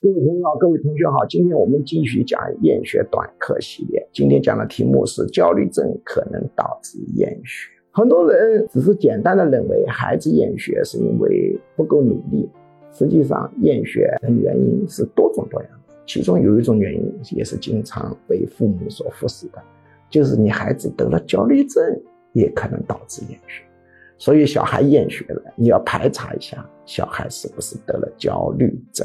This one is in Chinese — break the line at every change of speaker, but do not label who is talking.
各位朋友好，各位同学好，今天我们继续讲厌学短课系列。今天讲的题目是焦虑症可能导致厌学。很多人只是简单的认为孩子厌学是因为不够努力，实际上厌学的原因是多种多样的。其中有一种原因也是经常被父母所忽视的，就是你孩子得了焦虑症也可能导致厌学。所以小孩厌学了，你要排查一下小孩是不是得了焦虑症。